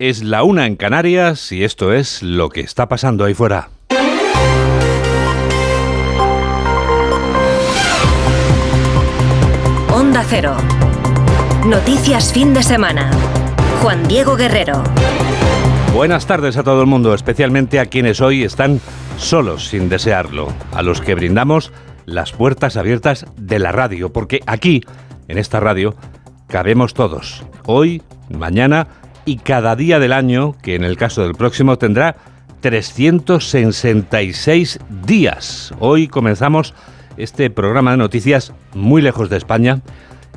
Es la una en Canarias y esto es lo que está pasando ahí fuera. Onda Cero. Noticias fin de semana. Juan Diego Guerrero. Buenas tardes a todo el mundo, especialmente a quienes hoy están solos sin desearlo, a los que brindamos las puertas abiertas de la radio, porque aquí, en esta radio, cabemos todos, hoy, mañana y cada día del año, que en el caso del próximo tendrá 366 días. Hoy comenzamos este programa de noticias muy lejos de España,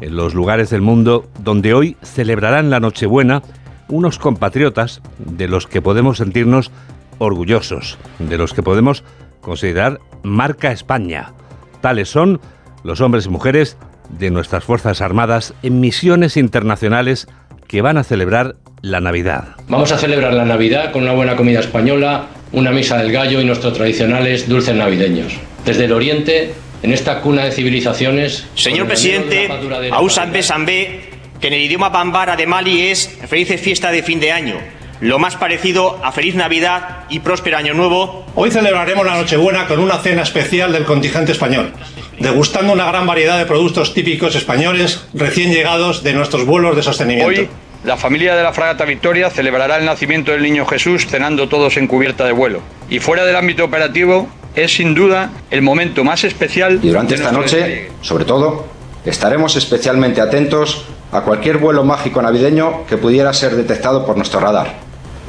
en los lugares del mundo donde hoy celebrarán la Nochebuena unos compatriotas de los que podemos sentirnos orgullosos, de los que podemos considerar marca España. Tales son los hombres y mujeres de nuestras Fuerzas Armadas en misiones internacionales que van a celebrar la Navidad. Vamos a celebrar la Navidad con una buena comida española, una misa del gallo y nuestros tradicionales dulces navideños. Desde el Oriente, en esta cuna de civilizaciones... Señor presidente, Ausan Sambe, que en el idioma bambara de Mali es felices fiesta de fin de año, lo más parecido a feliz Navidad y próspero año nuevo. Hoy celebraremos la Nochebuena con una cena especial del contingente español, degustando una gran variedad de productos típicos españoles recién llegados de nuestros vuelos de sostenimiento. La familia de la fragata Victoria celebrará el nacimiento del niño Jesús cenando todos en cubierta de vuelo. Y fuera del ámbito operativo, es sin duda el momento más especial. Y durante esta noche, sobre todo, estaremos especialmente atentos a cualquier vuelo mágico navideño que pudiera ser detectado por nuestro radar.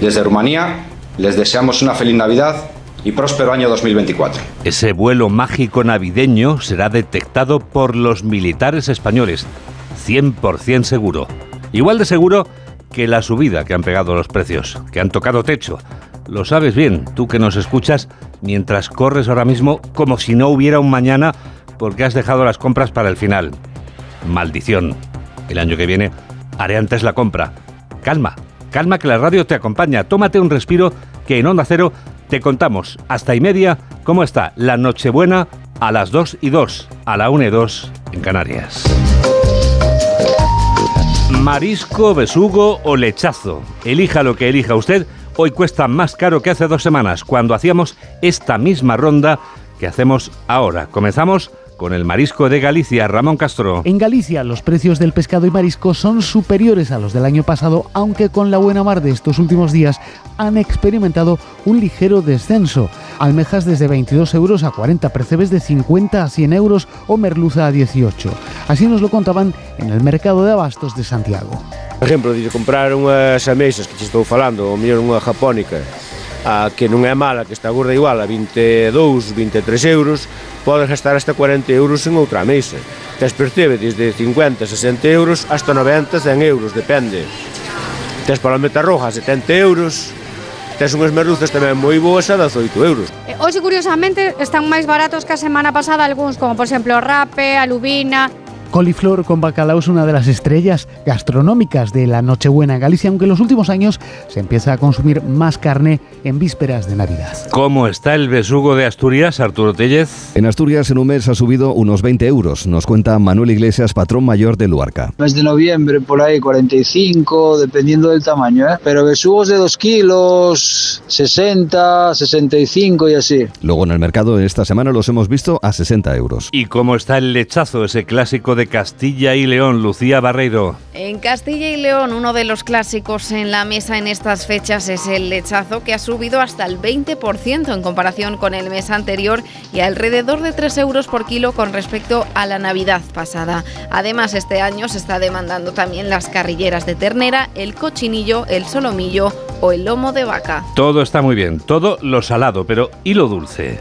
Desde Rumanía, les deseamos una feliz Navidad y próspero año 2024. Ese vuelo mágico navideño será detectado por los militares españoles, 100% seguro. Igual de seguro que la subida que han pegado los precios, que han tocado techo. Lo sabes bien, tú que nos escuchas mientras corres ahora mismo como si no hubiera un mañana porque has dejado las compras para el final. Maldición. El año que viene haré antes la compra. Calma, calma que la radio te acompaña. Tómate un respiro que en Onda Cero te contamos hasta y media cómo está la Nochebuena a las 2 y 2, a la 1 y 2 en Canarias. Marisco, besugo o lechazo. Elija lo que elija usted. Hoy cuesta más caro que hace dos semanas, cuando hacíamos esta misma ronda que hacemos ahora. Comenzamos con el marisco de Galicia, Ramón Castro. En Galicia los precios del pescado y marisco son superiores a los del año pasado, aunque con la buena mar de estos últimos días han experimentado un ligero descenso. Almejas desde 22 euros a 40, percebes de 50 a 100 euros o merluza a 18. Así nos lo contaban en el mercado de abastos de Santiago. Por ejemplo, de comprar unas ameixas que te estoy falando, o mellor unha japónica, a que non é mala, que está gorda igual a 22, 23 euros, podes gastar hasta 40 euros en outra mesa. Tes percebe desde 50, 60 euros hasta 90, 100 euros, depende. Tes palometa roja 70 euros, tes unhas merluzas tamén moi boas a 18 euros. Eh, hoxe, curiosamente, están máis baratos que a semana pasada algúns, como, por exemplo, rape, alubina, Coliflor con bacalao es una de las estrellas gastronómicas de la Nochebuena en Galicia, aunque en los últimos años se empieza a consumir más carne en vísperas de Navidad. ¿Cómo está el besugo de Asturias, Arturo Tellez? En Asturias en un mes ha subido unos 20 euros, nos cuenta Manuel Iglesias, patrón mayor de Luarca. Mes de noviembre por ahí 45, dependiendo del tamaño, ¿eh? pero besugos de 2 kilos, 60, 65 y así. Luego en el mercado esta semana los hemos visto a 60 euros. ¿Y cómo está el lechazo, ese clásico de Castilla y León, Lucía Barreiro. En Castilla y León, uno de los clásicos en la mesa en estas fechas es el lechazo, que ha subido hasta el 20% en comparación con el mes anterior y alrededor de 3 euros por kilo con respecto a la Navidad pasada. Además, este año se está demandando también las carrilleras de ternera, el cochinillo, el solomillo o el lomo de vaca. Todo está muy bien, todo lo salado, pero ¿y lo dulce?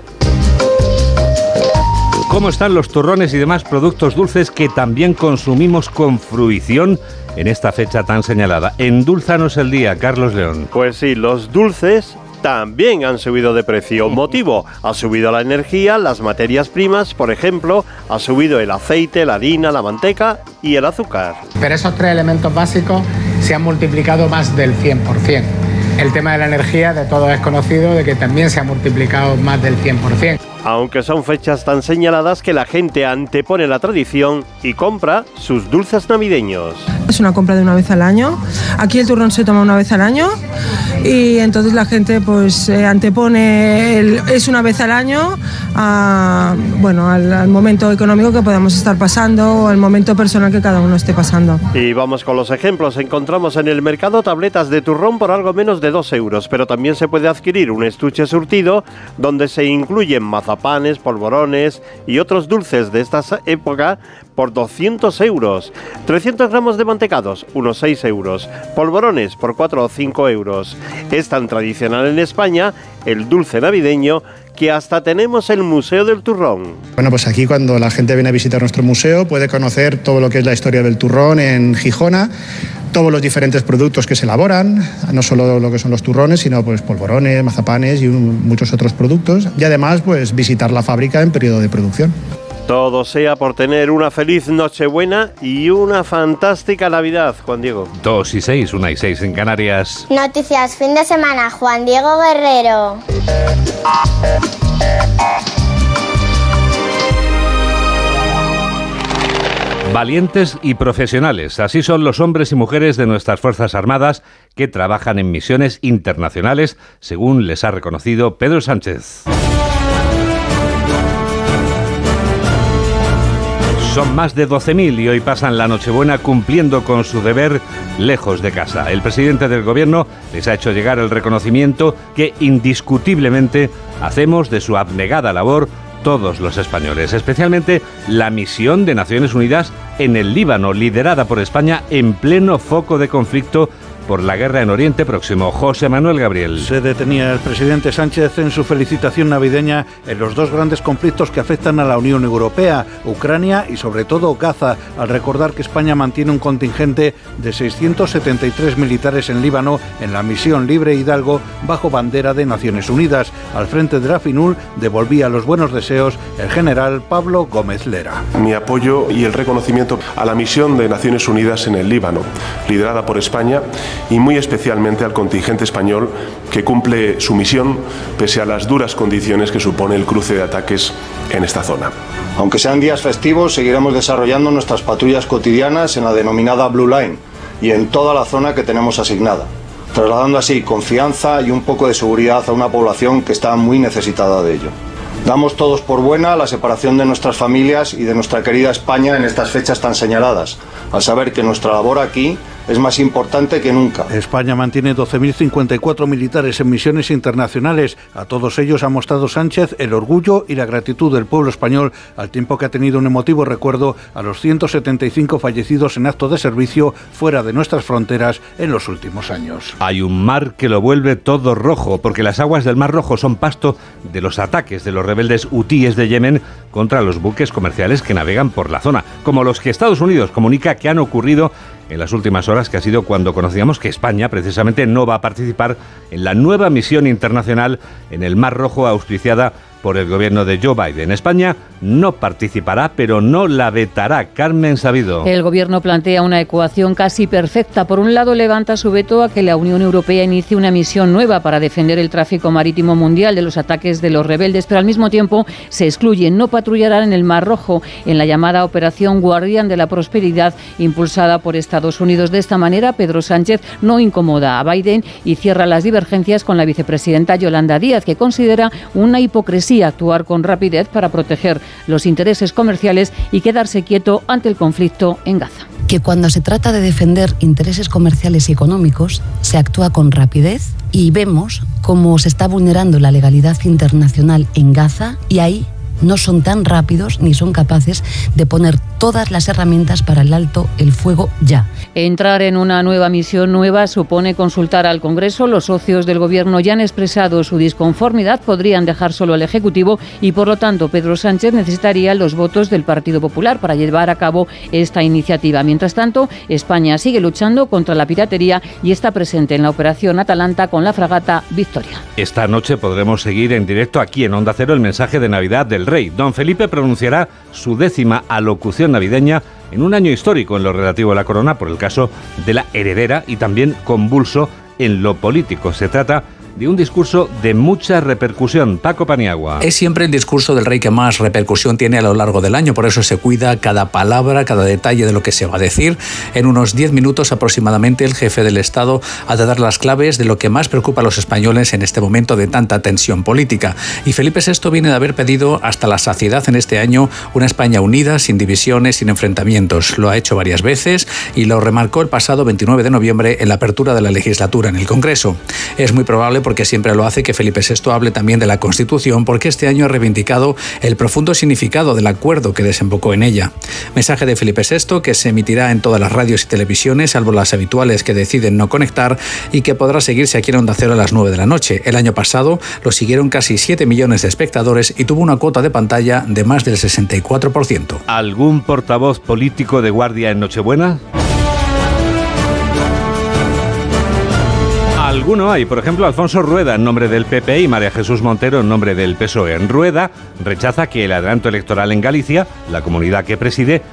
¿Cómo están los turrones y demás productos dulces que también consumimos con fruición en esta fecha tan señalada? Endulzanos el día, Carlos León. Pues sí, los dulces también han subido de precio. Motivo, ha subido la energía, las materias primas, por ejemplo, ha subido el aceite, la harina, la manteca y el azúcar. Pero esos tres elementos básicos se han multiplicado más del 100%. El tema de la energía de todos es conocido, de que también se ha multiplicado más del 100% aunque son fechas tan señaladas que la gente antepone la tradición y compra sus dulces navideños. Es una compra de una vez al año. Aquí el turrón se toma una vez al año y entonces la gente pues eh, antepone el, es una vez al año a, bueno, al, al momento económico que podamos estar pasando o al momento personal que cada uno esté pasando. Y vamos con los ejemplos. Encontramos en el mercado tabletas de turrón por algo menos de 2 euros, pero también se puede adquirir un estuche surtido donde se incluyen mazapanes, polvorones y otros dulces de esta época por 200 euros. 300 gramos de mantecados, unos 6 euros. Polvorones por 4 o 5 euros. Es tan tradicional en España el dulce navideño que hasta tenemos el Museo del Turrón. Bueno, pues aquí cuando la gente viene a visitar nuestro museo puede conocer todo lo que es la historia del turrón en Gijona, todos los diferentes productos que se elaboran, no solo lo que son los turrones, sino pues polvorones, mazapanes y muchos otros productos. Y además, pues visitar la fábrica en periodo de producción. Todo sea por tener una feliz Nochebuena y una fantástica Navidad, Juan Diego. 2 y 6, 1 y 6 en Canarias. Noticias fin de semana, Juan Diego Guerrero. Valientes y profesionales, así son los hombres y mujeres de nuestras Fuerzas Armadas que trabajan en misiones internacionales, según les ha reconocido Pedro Sánchez. Son más de 12.000 y hoy pasan la Nochebuena cumpliendo con su deber lejos de casa. El presidente del gobierno les ha hecho llegar el reconocimiento que indiscutiblemente hacemos de su abnegada labor todos los españoles, especialmente la misión de Naciones Unidas en el Líbano, liderada por España en pleno foco de conflicto por la guerra en Oriente Próximo. José Manuel Gabriel. Se detenía el presidente Sánchez en su felicitación navideña en los dos grandes conflictos que afectan a la Unión Europea, Ucrania y sobre todo Gaza, al recordar que España mantiene un contingente de 673 militares en Líbano en la misión Libre Hidalgo bajo bandera de Naciones Unidas. Al frente de la FINUL devolvía los buenos deseos el general Pablo Gómez Lera. mi apoyo y el reconocimiento a la misión de Naciones Unidas en el Líbano, liderada por España, y muy especialmente al contingente español que cumple su misión pese a las duras condiciones que supone el cruce de ataques en esta zona. Aunque sean días festivos, seguiremos desarrollando nuestras patrullas cotidianas en la denominada Blue Line y en toda la zona que tenemos asignada, trasladando así confianza y un poco de seguridad a una población que está muy necesitada de ello. Damos todos por buena la separación de nuestras familias y de nuestra querida España en estas fechas tan señaladas, al saber que nuestra labor aquí es más importante que nunca. España mantiene 12.054 militares en misiones internacionales. A todos ellos ha mostrado Sánchez el orgullo y la gratitud del pueblo español, al tiempo que ha tenido un emotivo recuerdo a los 175 fallecidos en acto de servicio fuera de nuestras fronteras en los últimos años. Hay un mar que lo vuelve todo rojo, porque las aguas del Mar Rojo son pasto de los ataques de los rebeldes hutíes de Yemen contra los buques comerciales que navegan por la zona, como los que Estados Unidos comunica que han ocurrido en las últimas horas, que ha sido cuando conocíamos que España precisamente no va a participar en la nueva misión internacional en el Mar Rojo auspiciada por el gobierno de Joe Biden. España no participará, pero no la vetará. Carmen Sabido. El gobierno plantea una ecuación casi perfecta. Por un lado, levanta su veto a que la Unión Europea inicie una misión nueva para defender el tráfico marítimo mundial de los ataques de los rebeldes, pero al mismo tiempo se excluye. No patrullarán en el Mar Rojo en la llamada Operación Guardián de la Prosperidad impulsada por Estados Unidos. De esta manera, Pedro Sánchez no incomoda a Biden y cierra las divergencias con la vicepresidenta Yolanda Díaz, que considera una hipocresía actuar con rapidez para proteger los intereses comerciales y quedarse quieto ante el conflicto en Gaza. que cuando se trata de defender intereses comerciales y económicos se actúa con rapidez y vemos cómo se está vulnerando la legalidad internacional en Gaza y ahí no son tan rápidos ni son capaces de poner todas las herramientas para el alto el fuego ya. Entrar en una nueva misión nueva supone consultar al Congreso. Los socios del Gobierno ya han expresado su disconformidad, podrían dejar solo al Ejecutivo y, por lo tanto, Pedro Sánchez necesitaría los votos del Partido Popular para llevar a cabo esta iniciativa. Mientras tanto, España sigue luchando contra la piratería y está presente en la operación Atalanta con la fragata Victoria. Esta noche podremos seguir en directo aquí en Onda Cero el mensaje de Navidad del Rey. Don Felipe pronunciará su décima alocución navideña en un año histórico en lo relativo a la corona por el caso de la heredera y también convulso en lo político. Se trata de un discurso de mucha repercusión. Paco Paniagua. Es siempre el discurso del rey que más repercusión tiene a lo largo del año, por eso se cuida cada palabra, cada detalle de lo que se va a decir. En unos 10 minutos aproximadamente el jefe del Estado ha de dar las claves de lo que más preocupa a los españoles en este momento de tanta tensión política. Y Felipe VI viene de haber pedido hasta la saciedad en este año una España unida, sin divisiones, sin enfrentamientos. Lo ha hecho varias veces y lo remarcó el pasado 29 de noviembre en la apertura de la legislatura en el Congreso. Es muy probable, porque siempre lo hace, que Felipe VI hable también de la Constitución, porque este año ha reivindicado el profundo significado del acuerdo que desembocó en ella. Mensaje de Felipe VI que se emitirá en todas las radios y televisiones, salvo las habituales que deciden no conectar, y que podrá seguirse aquí en Onda Cero a las 9 de la noche. El año pasado lo siguieron casi 7 millones de espectadores y tuvo una cuota de pantalla de más del 64%. ¿Algún portavoz político de guardia en Nochebuena? Alguno hay, por ejemplo, Alfonso Rueda en nombre del PP y María Jesús Montero en nombre del PSOE. En Rueda rechaza que el adelanto electoral en Galicia, la comunidad que preside,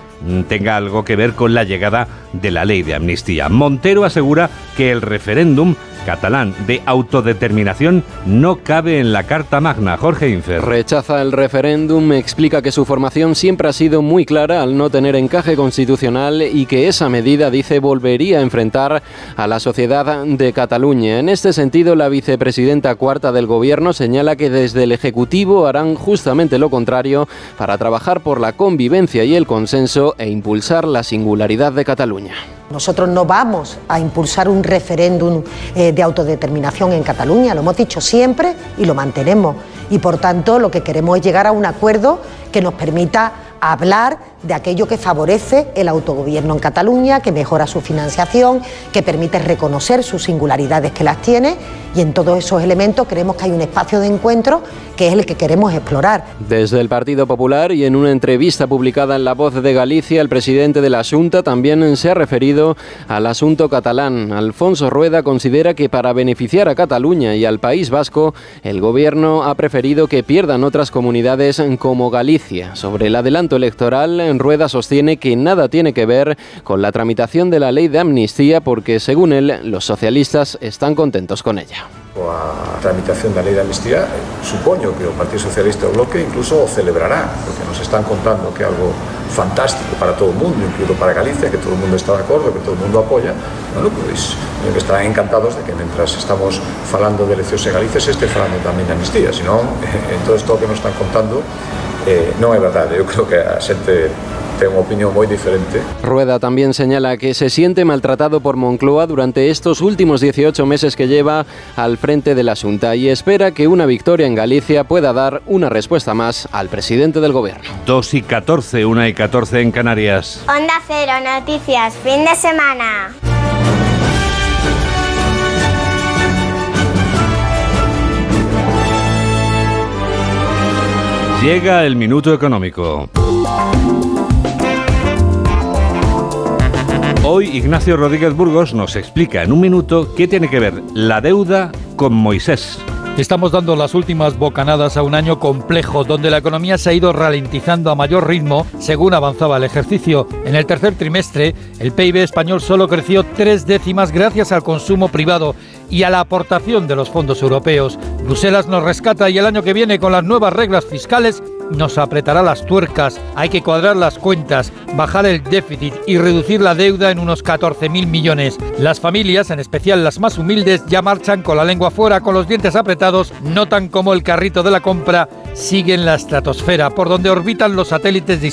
tenga algo que ver con la llegada de la ley de amnistía. Montero asegura que el referéndum catalán de autodeterminación no cabe en la Carta Magna. Jorge Infer. Rechaza el referéndum, explica que su formación siempre ha sido muy clara al no tener encaje constitucional y que esa medida, dice, volvería a enfrentar a la sociedad de Cataluña. En este sentido, la vicepresidenta cuarta del Gobierno señala que desde el Ejecutivo harán justamente lo contrario para trabajar por la convivencia y el consenso e impulsar la singularidad de Cataluña. Nosotros no vamos a impulsar un referéndum eh, de autodeterminación en Cataluña, lo hemos dicho siempre y lo mantenemos. Y por tanto lo que queremos es llegar a un acuerdo que nos permita hablar de aquello que favorece el autogobierno en Cataluña, que mejora su financiación, que permite reconocer sus singularidades que las tiene y en todos esos elementos creemos que hay un espacio de encuentro que es el que queremos explorar. Desde el Partido Popular y en una entrevista publicada en La Voz de Galicia, el presidente de la Junta también se ha referido al asunto catalán. Alfonso Rueda considera que para beneficiar a Cataluña y al País Vasco, el gobierno ha preferido que pierdan otras comunidades como Galicia. Sobre el adelanto electoral, Rueda sostiene que nada tiene que ver con la tramitación de la ley de amnistía porque, según él, los socialistas están contentos con ella. Coa tramitación da lei de amnistía, supoño que o Partido Socialista o Bloque incluso o celebrará, porque nos están contando que é algo fantástico para todo o mundo, incluso para Galicia, que todo o mundo está de acordo, que todo o mundo apoia, bueno, pois estarán encantados de que mentras estamos falando de eleccións en Galicia se este falando tamén de amnistía, senón, en todo isto que nos están contando eh, non é verdade, eu creo que a xente tengo una opinión muy diferente. Rueda también señala que se siente maltratado por Moncloa durante estos últimos 18 meses que lleva al frente de la Junta y espera que una victoria en Galicia pueda dar una respuesta más al presidente del gobierno. 2 y 14, 1 y 14 en Canarias. Onda Cero, noticias, fin de semana. Llega el minuto económico. Hoy Ignacio Rodríguez Burgos nos explica en un minuto qué tiene que ver la deuda con Moisés. Estamos dando las últimas bocanadas a un año complejo, donde la economía se ha ido ralentizando a mayor ritmo según avanzaba el ejercicio. En el tercer trimestre, el PIB español solo creció tres décimas gracias al consumo privado y a la aportación de los fondos europeos. Bruselas nos rescata y el año que viene, con las nuevas reglas fiscales, nos apretará las tuercas. Hay que cuadrar las cuentas, bajar el déficit y reducir la deuda en unos 14.000 millones. Las familias, en especial las más humildes, ya marchan con la lengua fuera, con los dientes apretados, notan como el carrito de la compra sigue en la estratosfera, por donde orbitan los satélites de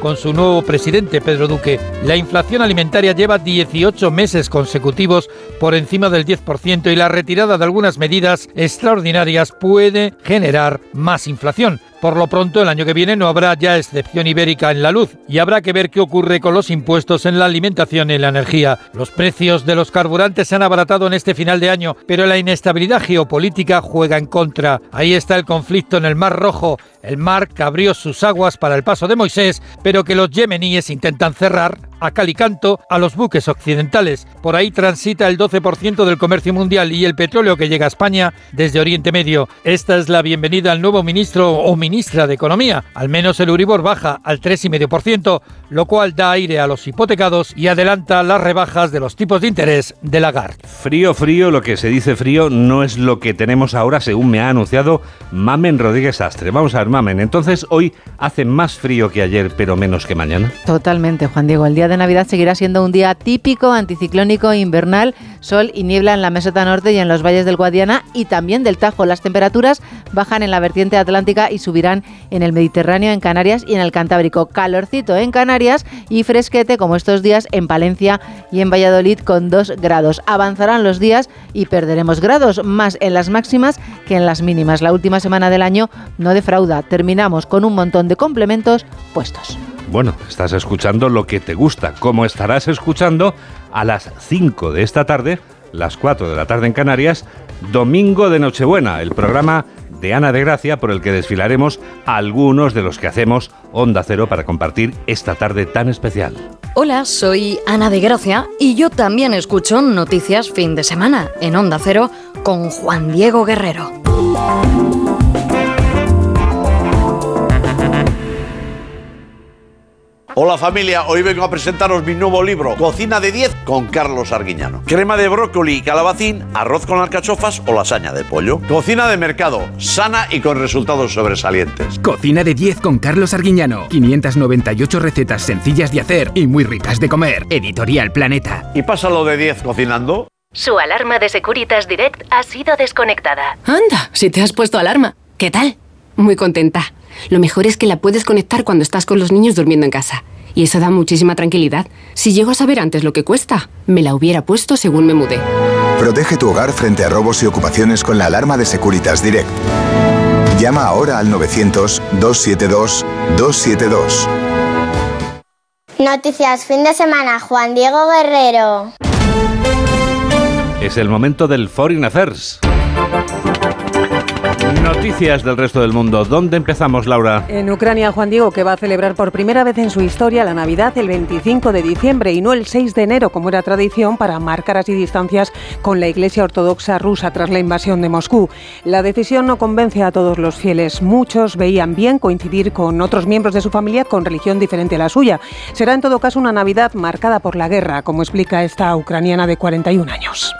con su nuevo presidente Pedro Duque. La inflación alimentaria lleva 18 meses consecutivos por encima del 10% y la retirada de algunas medidas extraordinarias puede generar más inflación. Por lo pronto, el año que viene no habrá ya excepción ibérica en la luz y habrá que ver qué ocurre con los impuestos en la alimentación y la energía. Los precios de los carburantes se han abaratado en este final de año, pero la inestabilidad geopolítica juega en contra. Ahí está el conflicto en el Mar Rojo, el mar que abrió sus aguas para el paso de Moisés, pero que los yemeníes intentan cerrar a cal y canto a los buques occidentales. Por ahí transita el 12% del comercio mundial y el petróleo que llega a España desde Oriente Medio. Esta es la bienvenida al nuevo ministro o ministra de Economía. Al menos el Uribor baja al 3,5%. Lo cual da aire a los hipotecados y adelanta las rebajas de los tipos de interés de Lagarde. Frío, frío, lo que se dice frío no es lo que tenemos ahora, según me ha anunciado Mamen Rodríguez Astre. Vamos a ver, Mamen, entonces hoy hace más frío que ayer, pero menos que mañana. Totalmente, Juan Diego. El día de Navidad seguirá siendo un día típico, anticiclónico, invernal, sol y niebla en la meseta norte y en los valles del Guadiana y también del Tajo. Las temperaturas bajan en la vertiente atlántica y subirán en el Mediterráneo, en Canarias y en el Cantábrico. Calorcito en Canarias y fresquete como estos días en Palencia y en Valladolid con 2 grados. Avanzarán los días y perderemos grados más en las máximas que en las mínimas. La última semana del año no defrauda. Terminamos con un montón de complementos puestos. Bueno, estás escuchando lo que te gusta, como estarás escuchando a las 5 de esta tarde, las 4 de la tarde en Canarias, Domingo de Nochebuena, el programa de Ana de Gracia por el que desfilaremos algunos de los que hacemos Onda Cero para compartir esta tarde tan especial. Hola, soy Ana de Gracia y yo también escucho Noticias Fin de Semana en Onda Cero con Juan Diego Guerrero. Hola familia, hoy vengo a presentaros mi nuevo libro, Cocina de 10 con Carlos Arguiñano. Crema de brócoli y calabacín, arroz con alcachofas o lasaña de pollo. Cocina de mercado, sana y con resultados sobresalientes. Cocina de 10 con Carlos Arguiñano. 598 recetas sencillas de hacer y muy ricas de comer. Editorial Planeta. ¿Y pasa lo de 10 cocinando? Su alarma de Securitas Direct ha sido desconectada. Anda, si te has puesto alarma. ¿Qué tal? Muy contenta. Lo mejor es que la puedes conectar cuando estás con los niños durmiendo en casa. Y eso da muchísima tranquilidad. Si llego a saber antes lo que cuesta, me la hubiera puesto según me mudé. Protege tu hogar frente a robos y ocupaciones con la alarma de Securitas Direct. Llama ahora al 900-272-272. Noticias fin de semana, Juan Diego Guerrero. Es el momento del Foreign Affairs. Noticias del resto del mundo. ¿Dónde empezamos, Laura? En Ucrania, Juan Diego, que va a celebrar por primera vez en su historia la Navidad el 25 de diciembre y no el 6 de enero, como era tradición, para marcar así distancias con la Iglesia Ortodoxa rusa tras la invasión de Moscú. La decisión no convence a todos los fieles. Muchos veían bien coincidir con otros miembros de su familia con religión diferente a la suya. Será en todo caso una Navidad marcada por la guerra, como explica esta ucraniana de 41 años.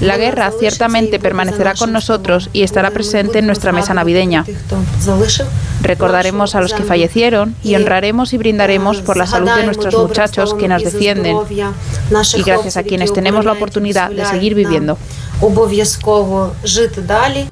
La guerra ciertamente permanecerá con nosotros y estará presente en nuestra mesa navideña. Recordaremos a los que fallecieron y honraremos y brindaremos por la salud de nuestros muchachos que nos defienden y gracias a quienes tenemos la oportunidad de seguir viviendo.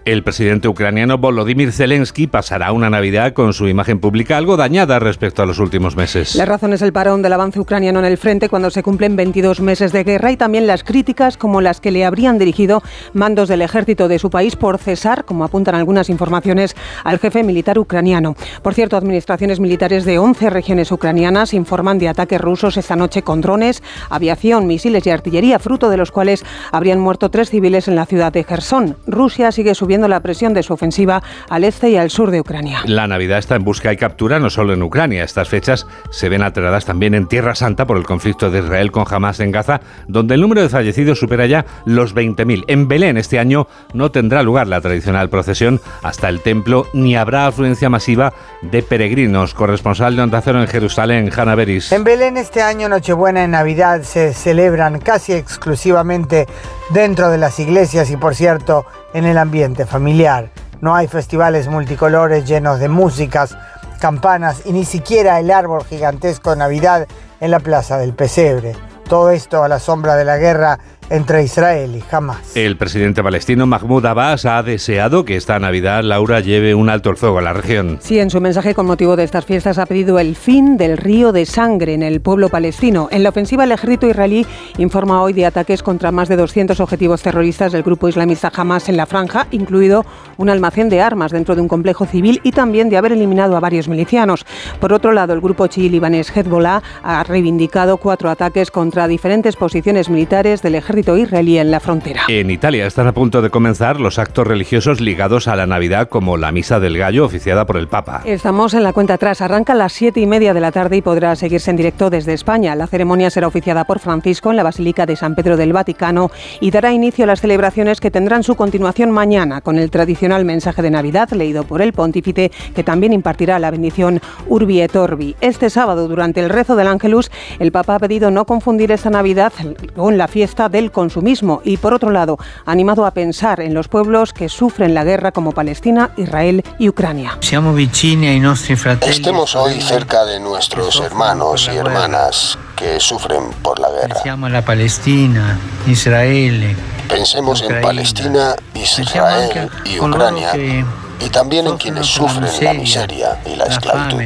El presidente ucraniano Volodymyr Zelensky pasará una Navidad con su imagen pública algo dañada respecto a los últimos meses. La razón es el parón del avance ucraniano en el frente cuando se cumplen 22 meses de guerra y también las críticas como las que le habrían dirigido mandos del ejército de su país por cesar, como apuntan algunas informaciones, al jefe militar ucraniano. Por cierto, administraciones militares de 11 regiones ucranianas informan de ataques rusos esta noche con drones, aviación, misiles y artillería, fruto de los cuales habrían muerto tres civiles en la ciudad de Gerson. Rusia sigue subiendo la presión de su ofensiva al este y al sur de Ucrania. La Navidad está en busca y captura no solo en Ucrania. Estas fechas se ven alteradas también en Tierra Santa por el conflicto de Israel con Hamas en Gaza, donde el número de fallecidos supera ya los 20.000. En Belén este año no tendrá lugar la tradicional procesión hasta el templo ni habrá afluencia masiva de peregrinos. Corresponsal de Onda Cero en Jerusalén, Hanna Beris. En Belén este año Nochebuena y Navidad se celebran casi exclusivamente dentro de las iglesias y por cierto en el ambiente familiar. No hay festivales multicolores llenos de músicas, campanas y ni siquiera el árbol gigantesco de Navidad en la plaza del pesebre. Todo esto a la sombra de la guerra entre Israel y Hamas. El presidente palestino Mahmoud Abbas ha deseado que esta Navidad Laura lleve un alto el fuego a la región. Sí, en su mensaje con motivo de estas fiestas ha pedido el fin del río de sangre en el pueblo palestino. En la ofensiva el ejército israelí informa hoy de ataques contra más de 200 objetivos terroristas del grupo islamista Hamas en la franja, incluido un almacén de armas dentro de un complejo civil y también de haber eliminado a varios milicianos. Por otro lado, el grupo chií libanés Hezbollah ha reivindicado cuatro ataques contra diferentes posiciones militares del ejército ejército israelí en la frontera. En Italia están a punto de comenzar los actos religiosos ligados a la Navidad, como la Misa del Gallo, oficiada por el Papa. Estamos en la cuenta atrás. Arranca a las siete y media de la tarde y podrá seguirse en directo desde España. La ceremonia será oficiada por Francisco en la Basílica de San Pedro del Vaticano y dará inicio a las celebraciones que tendrán su continuación mañana con el tradicional mensaje de Navidad leído por el pontífice, que también impartirá la bendición Urbi et Orbi. Este sábado, durante el rezo del Ángelus, el Papa ha pedido no confundir esta Navidad con la fiesta del consumismo y, por otro lado, ha animado a pensar en los pueblos que sufren la guerra como Palestina, Israel y Ucrania. Estemos hoy cerca de nuestros hermanos y hermanas que sufren por la guerra. Palestina, Israel. Pensemos en Palestina, Israel y Ucrania y también en quienes sufren la miseria y la esclavitud.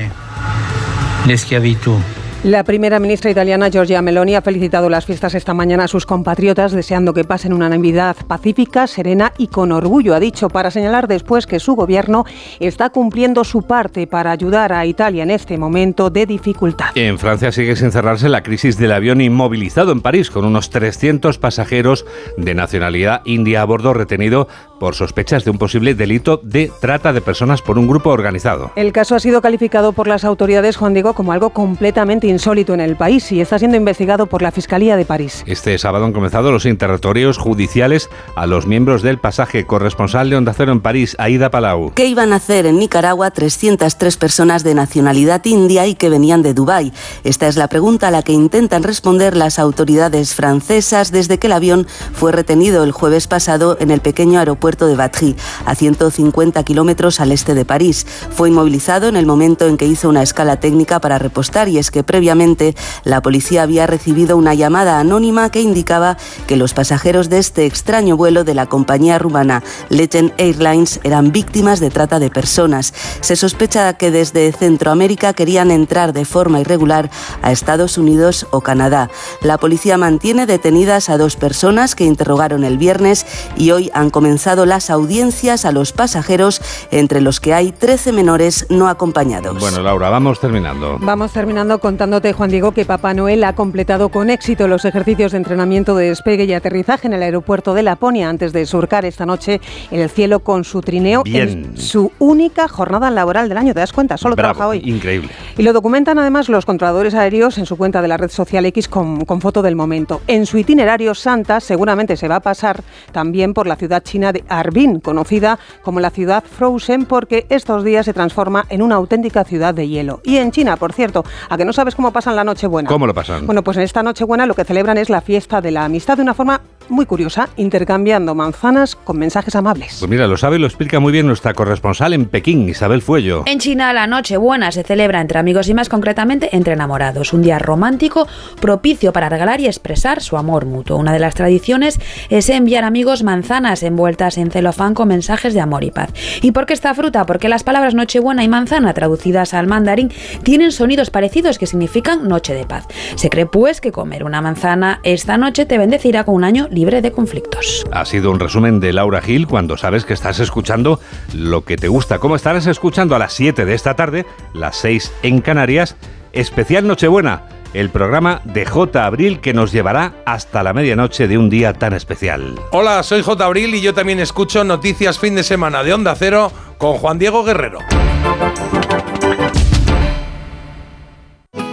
La primera ministra italiana Giorgia Meloni ha felicitado las fiestas esta mañana a sus compatriotas, deseando que pasen una Navidad pacífica, serena y con orgullo. Ha dicho para señalar después que su gobierno está cumpliendo su parte para ayudar a Italia en este momento de dificultad. En Francia sigue sin cerrarse la crisis del avión inmovilizado en París, con unos 300 pasajeros de nacionalidad india a bordo retenido por sospechas de un posible delito de trata de personas por un grupo organizado. El caso ha sido calificado por las autoridades, Juan Diego, como algo completamente insólito en el país y está siendo investigado por la Fiscalía de París. Este sábado han comenzado los interrogatorios judiciales a los miembros del pasaje corresponsal de Onda Cero en París, Aida Palau. ¿Qué iban a hacer en Nicaragua 303 personas de nacionalidad india y que venían de Dubái? Esta es la pregunta a la que intentan responder las autoridades francesas desde que el avión fue retenido el jueves pasado en el pequeño aeropuerto de Batry, a 150 kilómetros al este de París. Fue inmovilizado en el momento en que hizo una escala técnica para repostar y es que previamente la policía había recibido una llamada anónima que indicaba que los pasajeros de este extraño vuelo de la compañía rumana Legend Airlines eran víctimas de trata de personas. Se sospecha que desde Centroamérica querían entrar de forma irregular a Estados Unidos o Canadá. La policía mantiene detenidas a dos personas que interrogaron el viernes y hoy han comenzado las audiencias a los pasajeros, entre los que hay 13 menores no acompañados. Bueno, Laura, vamos terminando. Vamos terminando contándote, Juan Diego, que Papá Noel ha completado con éxito los ejercicios de entrenamiento de despegue y aterrizaje en el aeropuerto de Laponia antes de surcar esta noche en el cielo con su trineo Bien. en su única jornada laboral del año. ¿Te das cuenta? Solo Bravo, trabaja hoy. Increíble. Y lo documentan además los controladores aéreos en su cuenta de la red social X con, con foto del momento. En su itinerario, Santa seguramente se va a pasar también por la ciudad china de Harbin, conocida como la ciudad Frozen, porque estos días se transforma en una auténtica ciudad de hielo. Y en China, por cierto, a que no sabes cómo pasan la Nochebuena. ¿Cómo lo pasan? Bueno, pues en esta Nochebuena lo que celebran es la fiesta de la amistad de una forma muy curiosa, intercambiando manzanas con mensajes amables. Pues mira, lo sabe y lo explica muy bien nuestra corresponsal en Pekín, Isabel Fuello. En China la Nochebuena se celebra entre amigos y más concretamente entre enamorados, un día romántico propicio para regalar y expresar su amor mutuo. Una de las tradiciones es enviar amigos manzanas envueltas en celofán con mensajes de amor y paz. ¿Y por qué esta fruta? Porque las palabras Nochebuena y manzana traducidas al mandarín tienen sonidos parecidos que significan noche de paz. Se cree pues que comer una manzana esta noche te bendecirá con un año libre de conflictos. Ha sido un resumen de Laura Gil cuando sabes que estás escuchando lo que te gusta. ¿Cómo estarás escuchando a las 7 de esta tarde, las 6 en Canarias? Especial Nochebuena, el programa de J. Abril que nos llevará hasta la medianoche de un día tan especial. Hola, soy J. Abril y yo también escucho Noticias Fin de Semana de Onda Cero con Juan Diego Guerrero.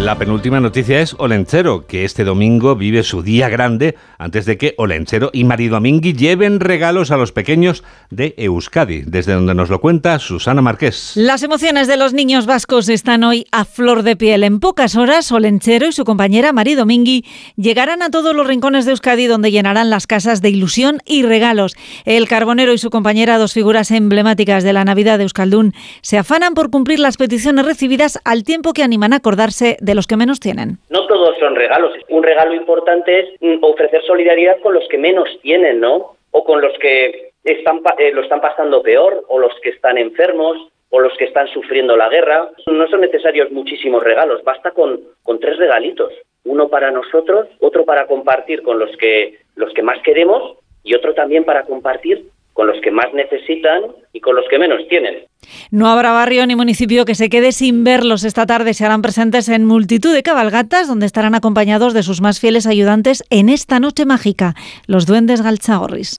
La penúltima noticia es Olenchero, que este domingo vive su día grande antes de que Olenchero y Marido Amingui lleven regalos a los pequeños de Euskadi, desde donde nos lo cuenta Susana Marqués. Las emociones de los niños vascos están hoy a flor de piel. En pocas horas, Olenchero y su compañera Marido Mingui llegarán a todos los rincones de Euskadi donde llenarán las casas de ilusión y regalos. El carbonero y su compañera, dos figuras emblemáticas de la Navidad de Euskaldún, se afanan por cumplir las peticiones recibidas al tiempo que animan a acordarse de de los que menos tienen. No todos son regalos. Un regalo importante es mm, ofrecer solidaridad con los que menos tienen, ¿no? O con los que están, eh, lo están pasando peor, o los que están enfermos, o los que están sufriendo la guerra. No son necesarios muchísimos regalos, basta con, con tres regalitos. Uno para nosotros, otro para compartir con los que, los que más queremos y otro también para compartir con los que más necesitan y con los que menos tienen. No habrá barrio ni municipio que se quede sin verlos. Esta tarde se harán presentes en multitud de cabalgatas donde estarán acompañados de sus más fieles ayudantes en esta noche mágica, los duendes galchagorris.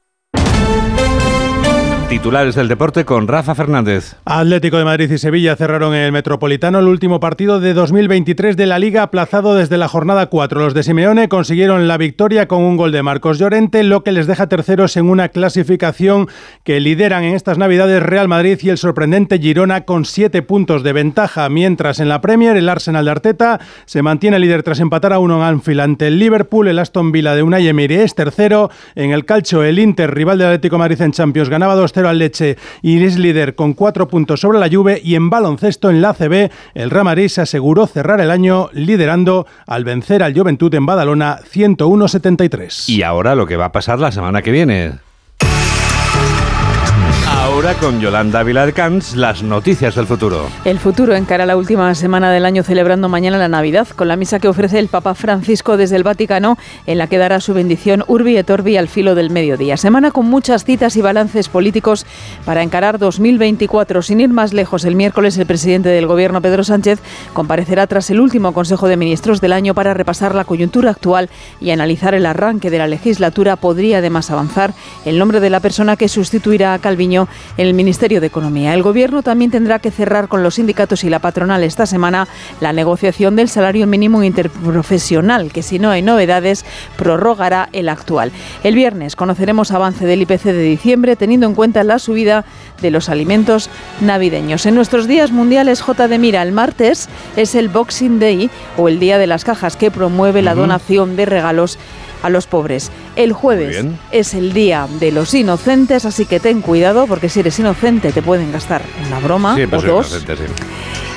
Titulares del deporte con Rafa Fernández. Atlético de Madrid y Sevilla cerraron en el Metropolitano el último partido de 2023 de la Liga aplazado desde la jornada 4. Los de Simeone consiguieron la victoria con un gol de Marcos Llorente, lo que les deja terceros en una clasificación que lideran en estas Navidades Real Madrid y el sorprendente Girona con siete puntos de ventaja, mientras en la Premier el Arsenal de Arteta se mantiene líder tras empatar a uno en Anfield ante el Liverpool, el Aston Villa de Unai Emery es tercero, en el calcio el Inter, rival del Atlético de Madrid en Champions, ganaba 2 al Leche y es líder con cuatro puntos sobre la Juve y en baloncesto en la CB el se aseguró cerrar el año liderando al vencer al Juventud en Badalona 101-73. Y ahora lo que va a pasar la semana que viene. Ahora con Yolanda Vilarcans, las noticias del futuro. El futuro encara la última semana del año celebrando mañana la Navidad con la misa que ofrece el Papa Francisco desde el Vaticano en la que dará su bendición Urbi et Orbi al filo del mediodía. Semana con muchas citas y balances políticos para encarar 2024. Sin ir más lejos, el miércoles el presidente del gobierno Pedro Sánchez comparecerá tras el último Consejo de Ministros del año para repasar la coyuntura actual y analizar el arranque de la legislatura. Podría además avanzar el nombre de la persona que sustituirá a Calviño el Ministerio de Economía. El Gobierno también tendrá que cerrar con los sindicatos y la patronal esta semana la negociación del salario mínimo interprofesional, que si no hay novedades, prorrogará el actual. El viernes conoceremos avance del IPC de diciembre, teniendo en cuenta la subida de los alimentos navideños. En nuestros días mundiales, J. de Mira, el martes es el Boxing Day o el Día de las Cajas, que promueve la donación de regalos a los pobres. El jueves es el día de los inocentes, así que ten cuidado porque si eres inocente te pueden gastar una broma Sí, o pues soy dos. inocente, sí.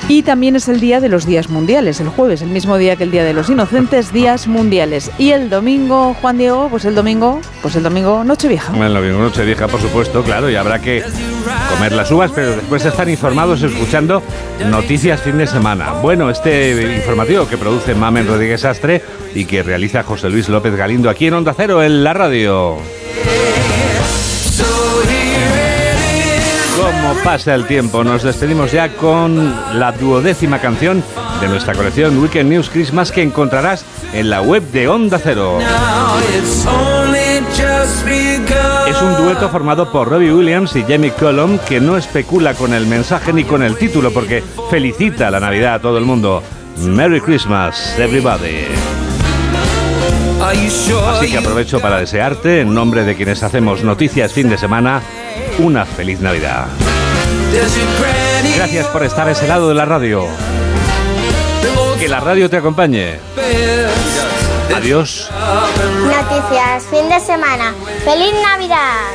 Y también es el día de los días mundiales, el jueves, el mismo día que el día de los inocentes, días mundiales. Y el domingo, Juan Diego, pues el domingo, pues el domingo Nochevieja. En lo mismo, noche vieja, por supuesto, claro, y habrá que comer las uvas, pero después estar informados escuchando noticias fin de semana. Bueno, este informativo que produce Mamen Rodríguez Astre y que realiza José Luis López Galindo aquí en Onda Cero, en la radio. Como pasa el tiempo, nos despedimos ya con la duodécima canción de nuestra colección Weekend News Christmas que encontrarás en la web de Onda Cero. Es un dueto formado por Robbie Williams y Jamie Cullum que no especula con el mensaje ni con el título porque felicita la Navidad a todo el mundo. Merry Christmas, everybody. Así que aprovecho para desearte, en nombre de quienes hacemos noticias fin de semana, una feliz Navidad. Gracias por estar a ese lado de la radio. Que la radio te acompañe. Adiós. Noticias, fin de semana. ¡Feliz Navidad!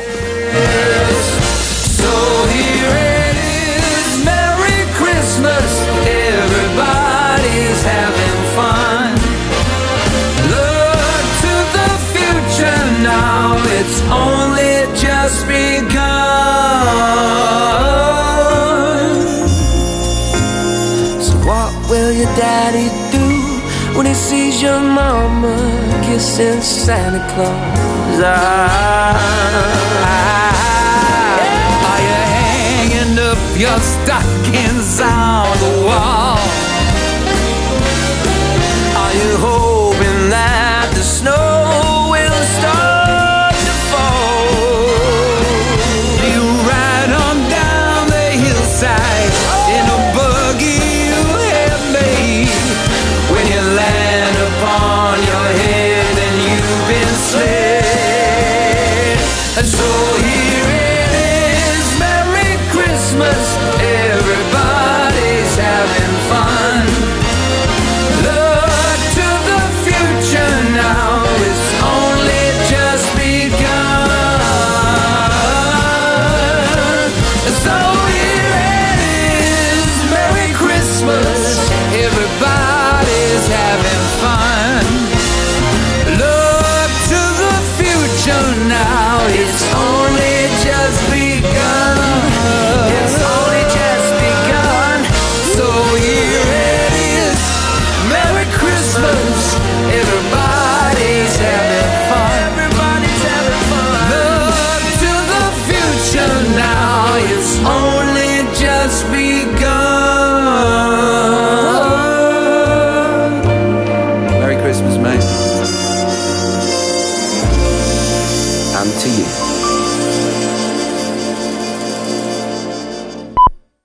Sees your mama kissing Santa Claus? Ah, are you hanging up your stockings on the wall?